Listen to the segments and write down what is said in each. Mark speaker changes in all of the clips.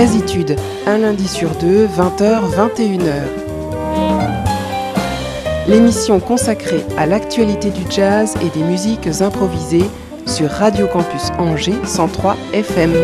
Speaker 1: Jazzitude, un lundi sur deux, 20h, 21h. L'émission consacrée à l'actualité du jazz et des musiques improvisées sur Radio Campus Angers 103 FM.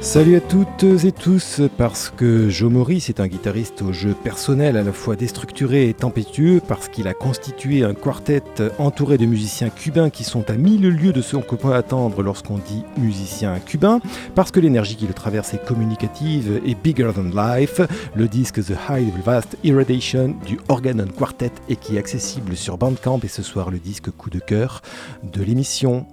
Speaker 2: Salut à toutes et tous, parce que Joe Maurice est un guitariste au jeu personnel à la fois déstructuré et tempétueux, parce qu'il a constitué un quartet entouré de musiciens cubains qui sont à mille lieues de ce qu'on peut attendre lorsqu'on dit musicien cubain, parce que l'énergie qui le traverse est communicative et bigger than life, le disque The High Vast Irradiation du Organon Quartet et qui est accessible sur Bandcamp et ce soir le disque coup de cœur de l'émission.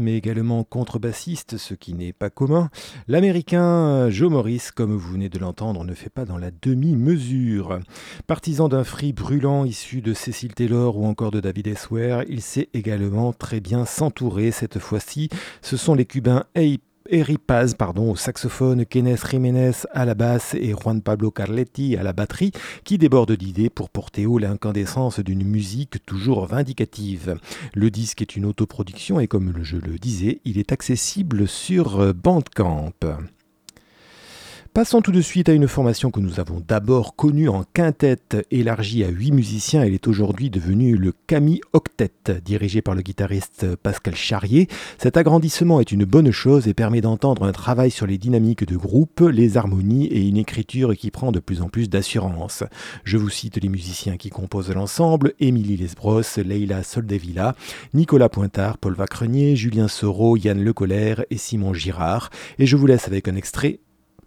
Speaker 2: Mais également contrebassiste, ce qui n'est pas commun, l'américain Joe Morris, comme vous venez de l'entendre, ne fait pas dans la demi-mesure. Partisan d'un free brûlant issu de Cecil Taylor ou encore de David Esware, il sait également très bien s'entourer. Cette fois-ci, ce sont les Cubains Ape Eri Paz pardon, au saxophone, Kenneth Jiménez à la basse et Juan Pablo Carletti à la batterie, qui débordent d'idées pour porter haut l'incandescence d'une musique toujours vindicative. Le disque est une autoproduction et comme je le disais, il est accessible sur Bandcamp. Passons tout de suite à une formation que nous avons d'abord connue en quintette élargie à huit musiciens. Elle est aujourd'hui devenue le Camille Octet, dirigé par le guitariste Pascal Charrier. Cet agrandissement est une bonne chose et permet d'entendre un travail sur les dynamiques de groupe, les harmonies et une écriture qui prend de plus en plus d'assurance. Je vous cite les musiciens qui composent l'ensemble Émilie Lesbros, Leila Soldevilla, Nicolas Pointard, Paul Vacrenier, Julien Soro, Yann Lecolère et Simon Girard. Et je vous laisse avec un extrait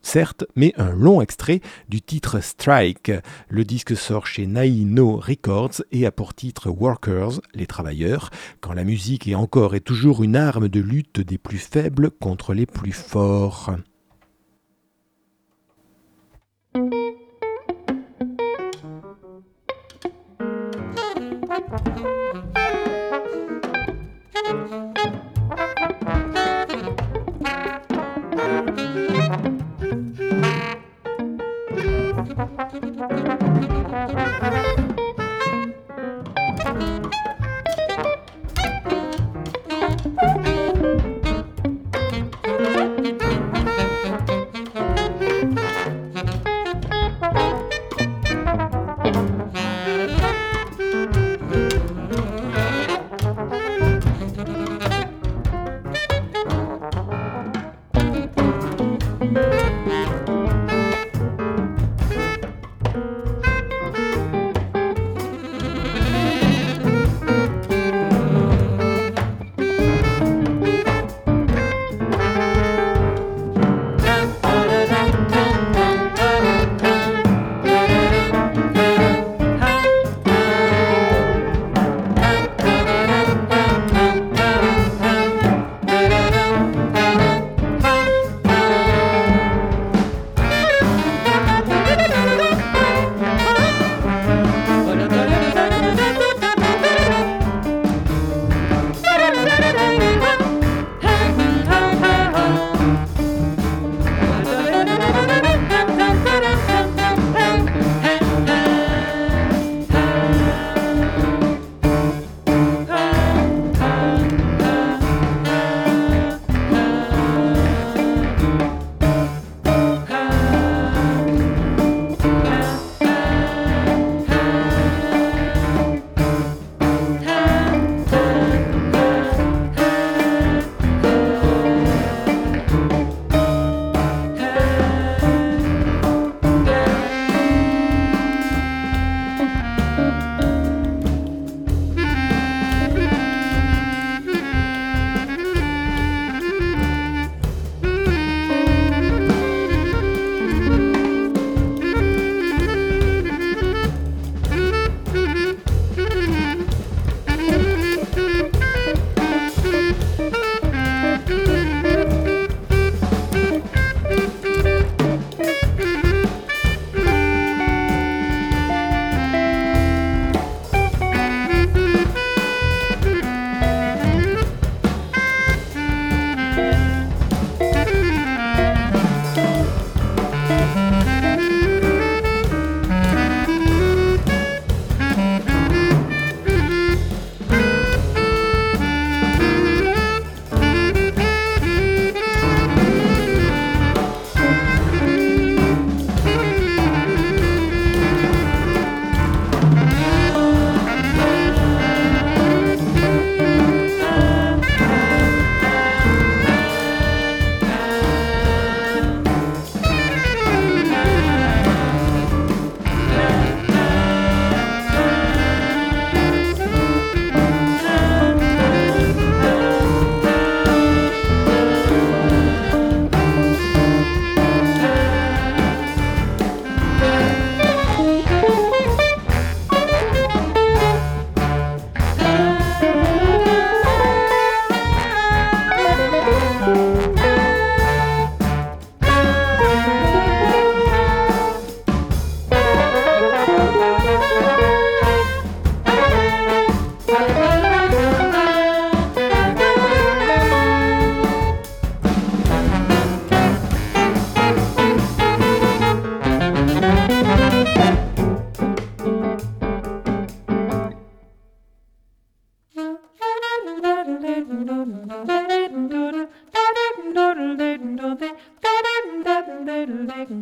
Speaker 2: certes, mais un long extrait du titre Strike. Le disque sort chez Naino Records et a pour titre Workers, les travailleurs, quand la musique est encore et toujours une arme de lutte des plus faibles contre les plus forts.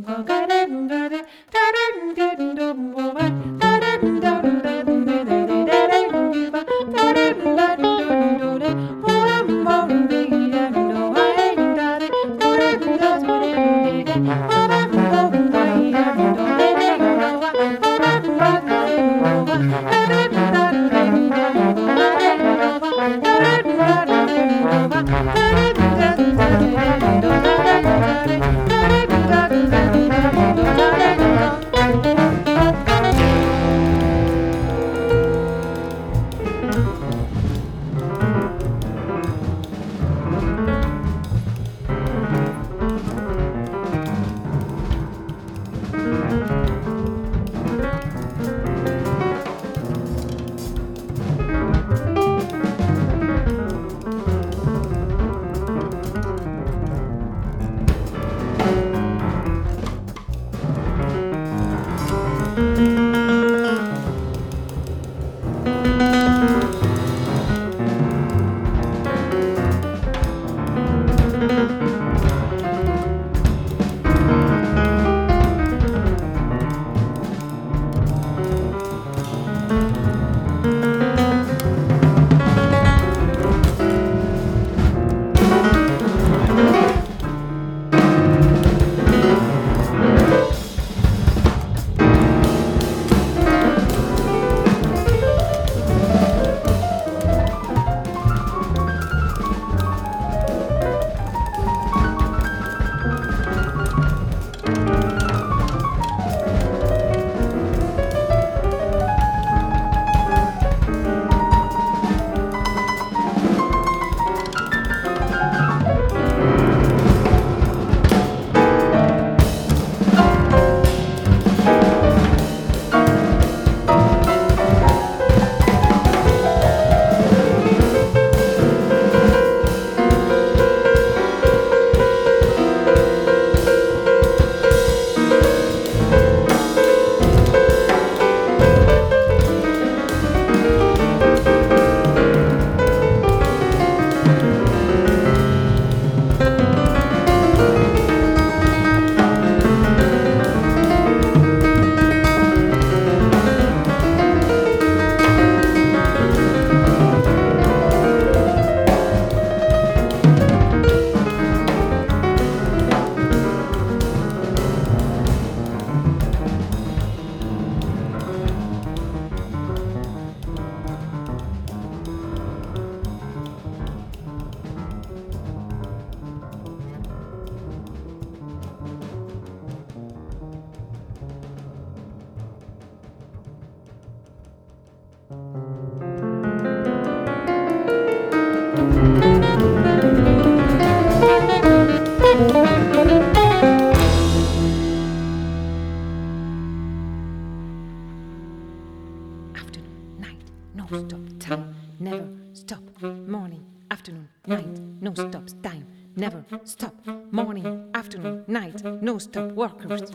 Speaker 2: Okay.
Speaker 3: Stop workers.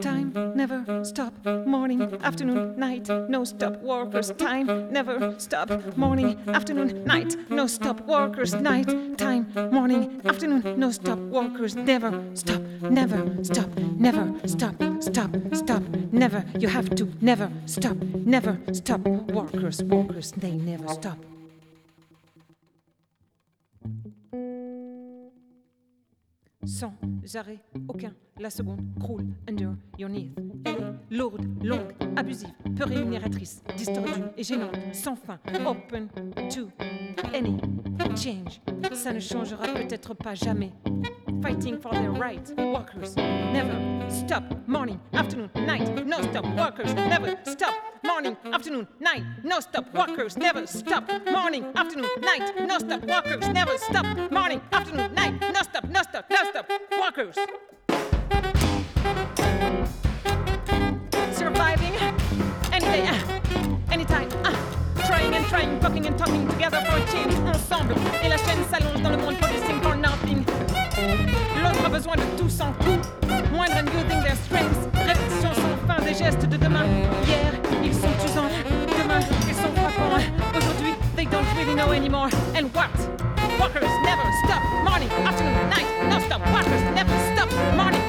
Speaker 3: Time never stop, morning, afternoon, night, no stop workers. Time never stop, morning, afternoon, night, no stop workers. Night, time, morning, afternoon, no stop workers. Never stop, never stop, never stop, stop, stop, never. You have to never stop, never stop workers, workers. They never stop. Sans arrêt aucun. La seconde croule under your knee. Elle est lourde, longue, abusive, peu rémunératrice, distordue et gênante, sans fin. Open to any change. Ça ne changera peut-être pas jamais. Fighting for their rights, workers never stop. Morning, afternoon, night, no stop. Workers never stop. Morning, afternoon, night, no stop. Workers never stop. Morning, afternoon, night, no stop. Workers never stop. Morning, afternoon, night, no stop, no stop, no stop. Workers. Surviving any day, uh, anytime. Uh, trying and trying, talking and talking together for a change ensemble. Et la chaîne s'allonge dans le monde producing for nothing. L'autre a besoin de tout sans coup. Moindre and using their strengths. Répétition sans fin des gestes de demain. Hier, ils sont usants. Demain, ils sont frappants. Aujourd'hui, they don't really know anymore. And what? Walkers never stop. Morning, afternoon, night, no stop. Walkers never stop. Morning,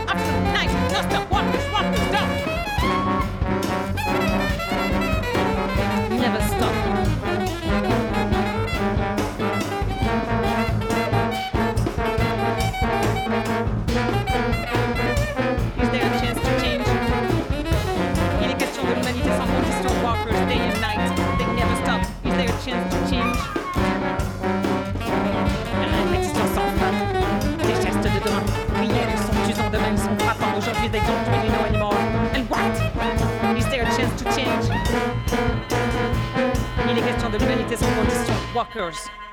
Speaker 3: question de l'humanité sans condition. Walkers.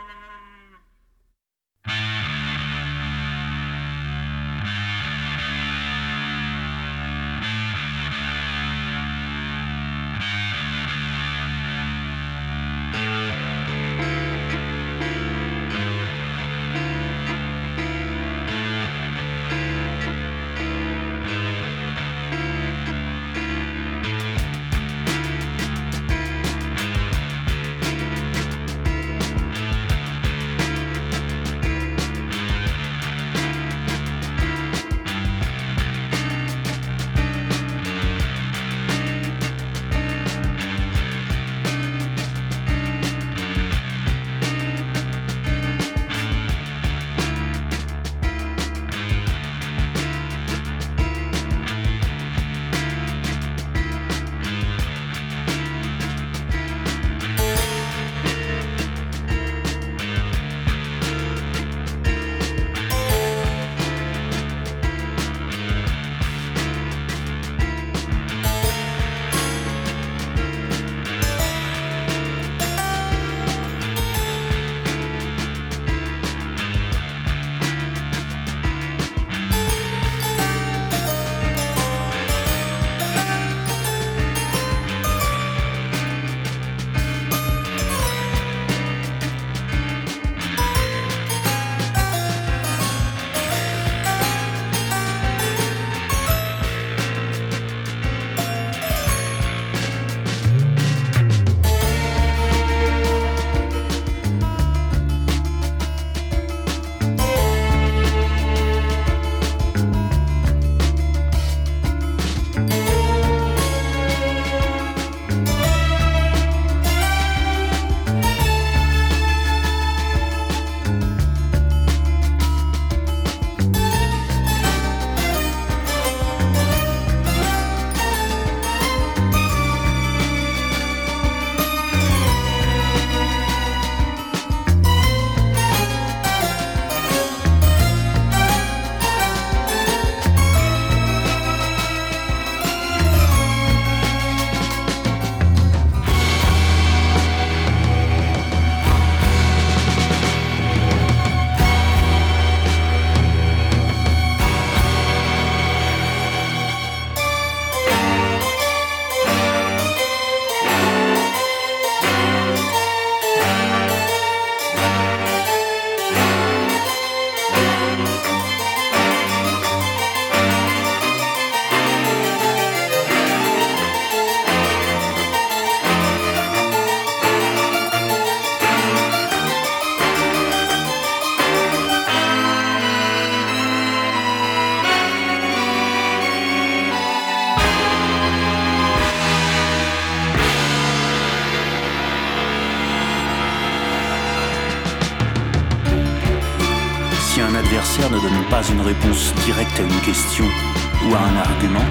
Speaker 4: Ne donne pas une réponse directe à une question ou à un argument,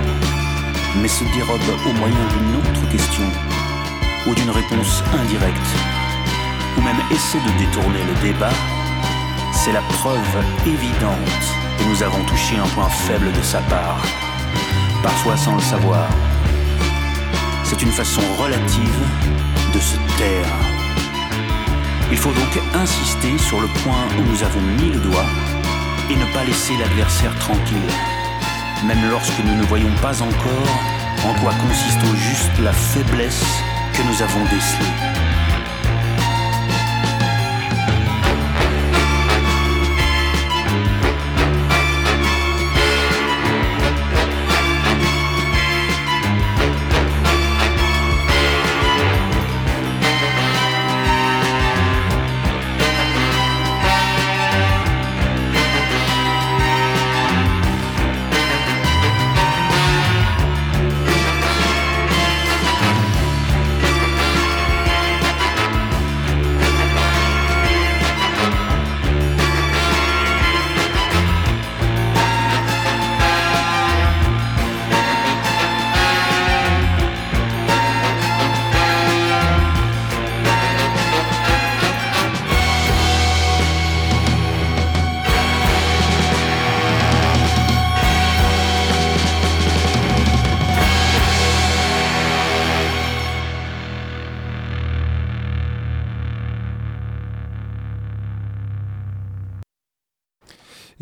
Speaker 4: mais se dérobe au moyen d'une autre question ou d'une réponse indirecte, ou même essaie de détourner le débat, c'est la preuve évidente que nous avons touché un point faible de sa part, parfois sans le savoir. C'est une façon relative de se taire. Il faut donc insister sur le point où nous avons mis le doigt et ne pas laisser l'adversaire tranquille, même lorsque nous ne voyons pas encore en quoi consiste au juste la faiblesse que nous avons décelée.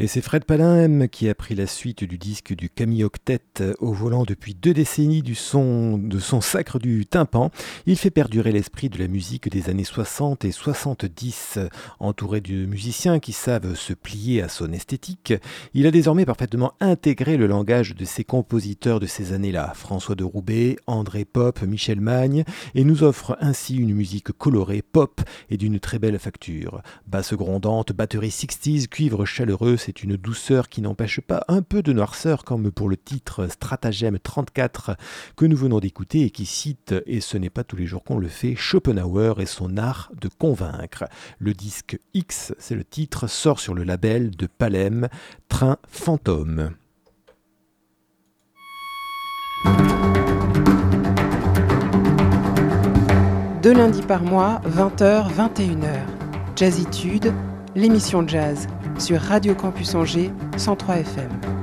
Speaker 2: Et c'est Fred Palin qui a pris la suite du disque du Camille Octet au volant depuis deux décennies du son, de son sacre du tympan. Il fait perdurer l'esprit de la musique des années 60 et 70. Entouré de musiciens qui savent se plier à son esthétique, il a désormais parfaitement intégré le langage de ses compositeurs de ces années-là, François de Roubaix, André Pop, Michel Magne, et nous offre ainsi une musique colorée, pop et d'une très belle facture. Basse grondante, batterie 60s, cuivre chaleureux, c'est une douceur qui n'empêche pas un peu de noirceur comme pour le titre Stratagème 34 que nous venons d'écouter et qui cite, et ce n'est pas tous les jours qu'on le fait, Schopenhauer et son art de convaincre. Le disque X, c'est le titre, sort sur le label de Palem, Train Fantôme.
Speaker 1: Deux lundis par mois, 20h, 21h. Jazzitude, l'émission jazz sur Radio Campus Angers 103 FM.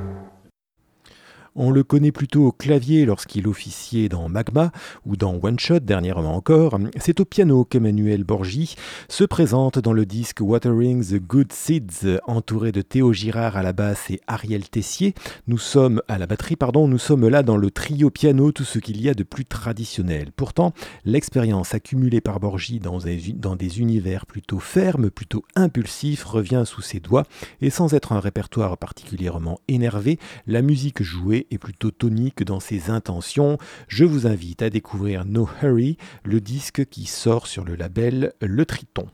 Speaker 2: On le connaît plutôt au clavier lorsqu'il officiait dans Magma ou dans One Shot dernièrement encore. C'est au piano qu'Emmanuel Borgi se présente dans le disque Watering the Good Seeds, entouré de Théo Girard à la basse et Ariel Tessier. Nous sommes à la batterie, pardon, nous sommes là dans le trio piano, tout ce qu'il y a de plus traditionnel. Pourtant, l'expérience accumulée par Borgi dans, dans des univers plutôt fermes, plutôt impulsifs, revient sous ses doigts et sans être un répertoire particulièrement énervé, la musique jouée et plutôt tonique dans ses intentions, je vous invite à découvrir No Hurry, le disque qui sort sur le label Le Triton.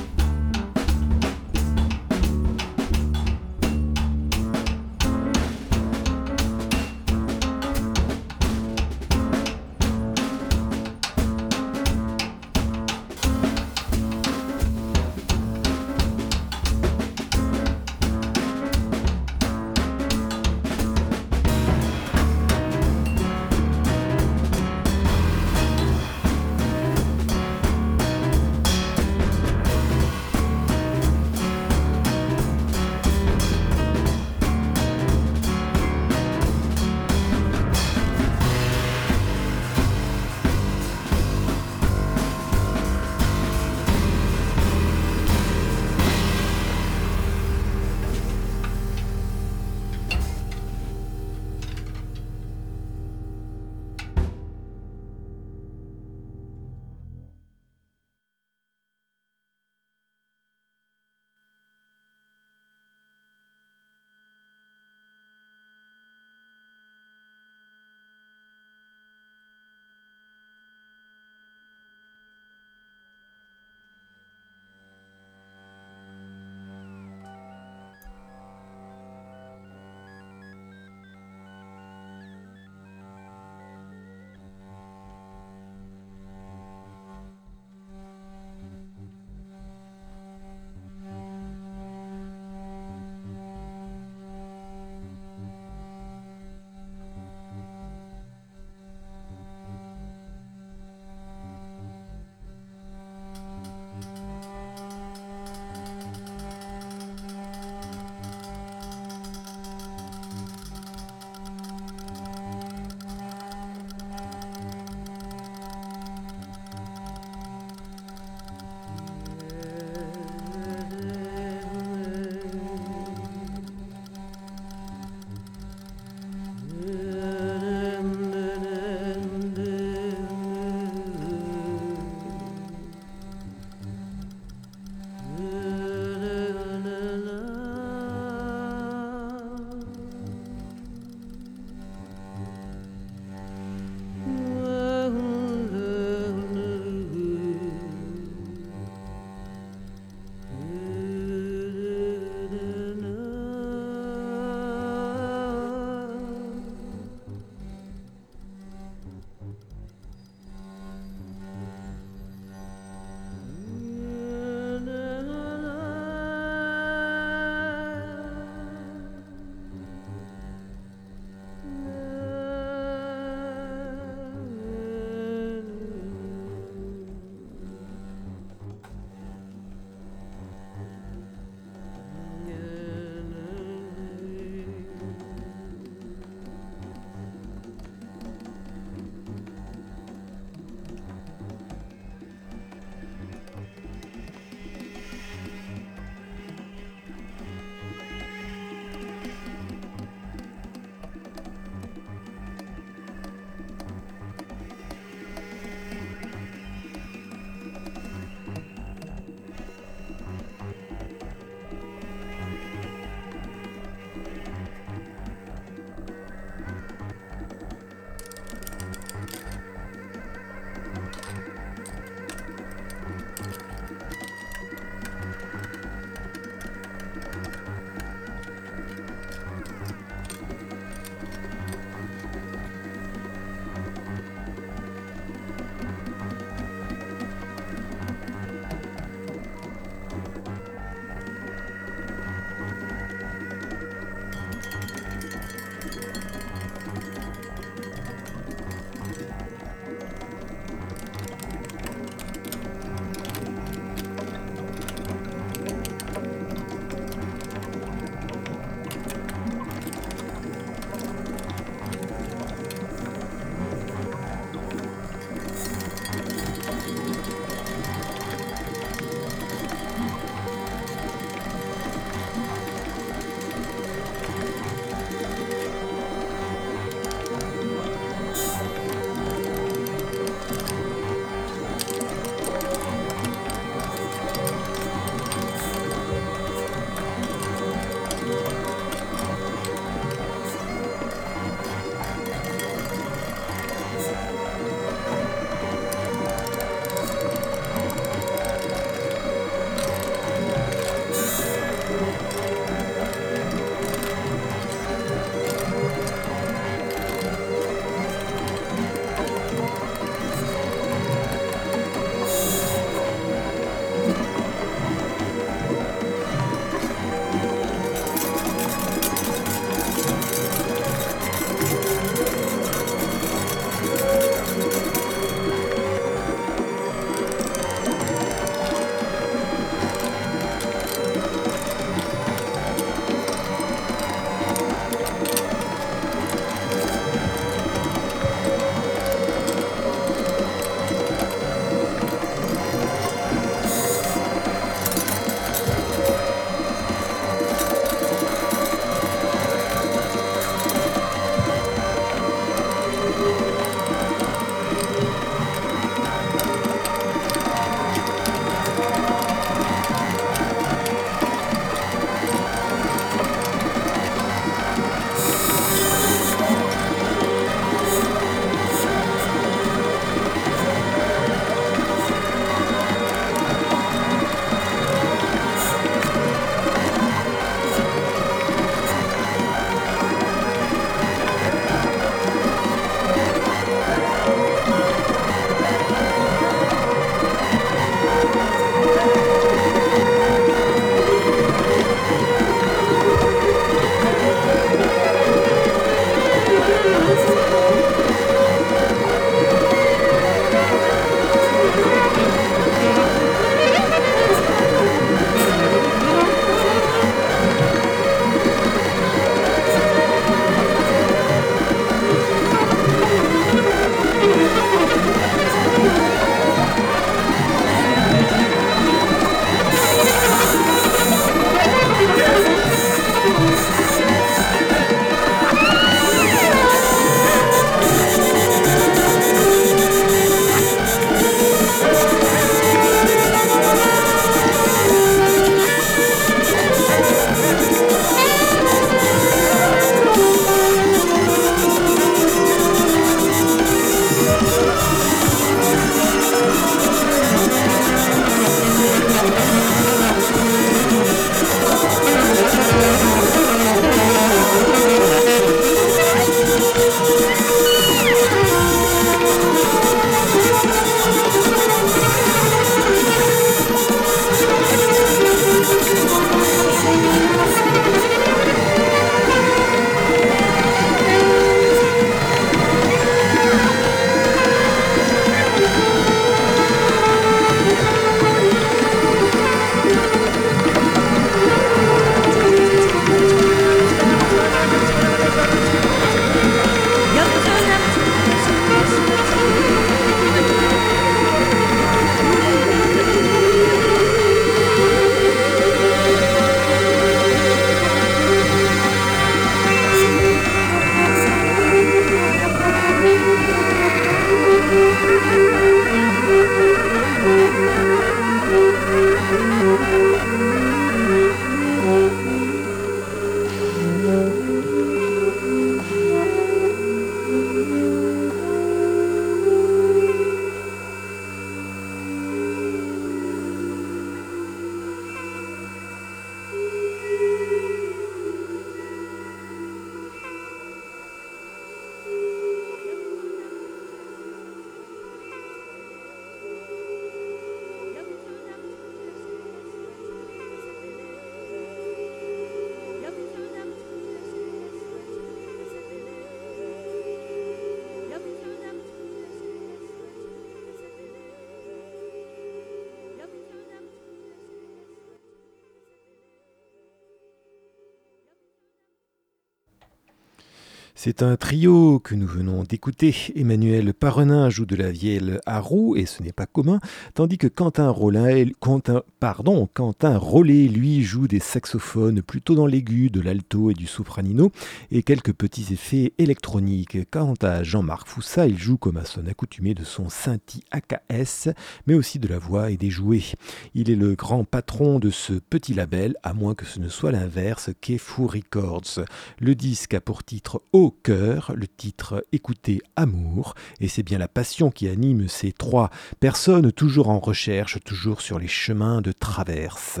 Speaker 2: C'est un trio que nous venons d'écouter. Emmanuel Parrenin joue de la vielle à roue et ce n'est pas commun, tandis que Quentin Rollin, Quentin, pardon, Quentin Rollet, lui, joue des saxophones plutôt dans l'aigu, de l'alto et du sopranino et quelques petits effets électroniques. Quant à Jean-Marc Foussa, il joue comme à son accoutumé de son Synthi AKS, mais aussi de la voix et des jouets. Il est le grand patron de ce petit label, à moins que ce ne soit l'inverse, qu'est Fou Records. Le disque a pour titre Au cœur, le titre Écoutez Amour, et c'est bien la passion qui anime ces trois personnes toujours en recherche, toujours sur les chemins de traverse.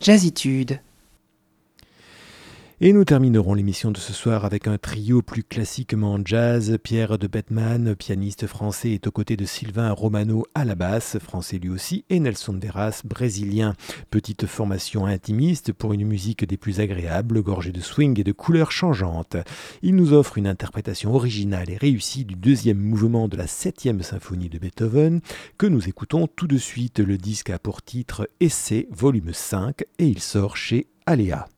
Speaker 1: Jazzitude
Speaker 2: et nous terminerons l'émission de ce soir avec un trio plus classiquement jazz. Pierre de Bettman, pianiste français, est aux côtés de Sylvain Romano à la basse, français lui aussi, et Nelson Deras, brésilien. Petite formation intimiste pour une musique des plus agréables, gorgée de swing et de couleurs changeantes. Il nous offre une interprétation originale et réussie du deuxième mouvement de la septième symphonie de Beethoven, que nous écoutons tout de suite. Le disque a pour titre Essai, volume 5, et il sort chez Aléa.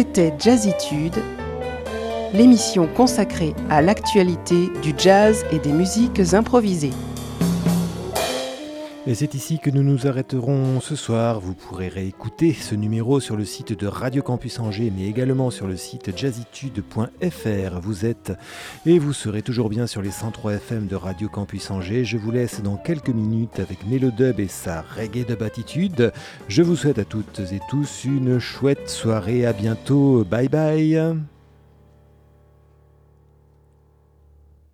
Speaker 1: C'était Jazzitude, l'émission consacrée à l'actualité du jazz et des musiques improvisées.
Speaker 2: Et c'est ici que nous nous arrêterons ce soir. Vous pourrez réécouter ce numéro sur le site de Radio Campus Angers, mais également sur le site jazzitude.fr. Vous êtes et vous serez toujours bien sur les 103 FM de Radio Campus Angers. Je vous laisse dans quelques minutes avec Mélodub et sa reggae de attitude. Je vous souhaite à toutes et tous une chouette soirée. À bientôt. Bye bye.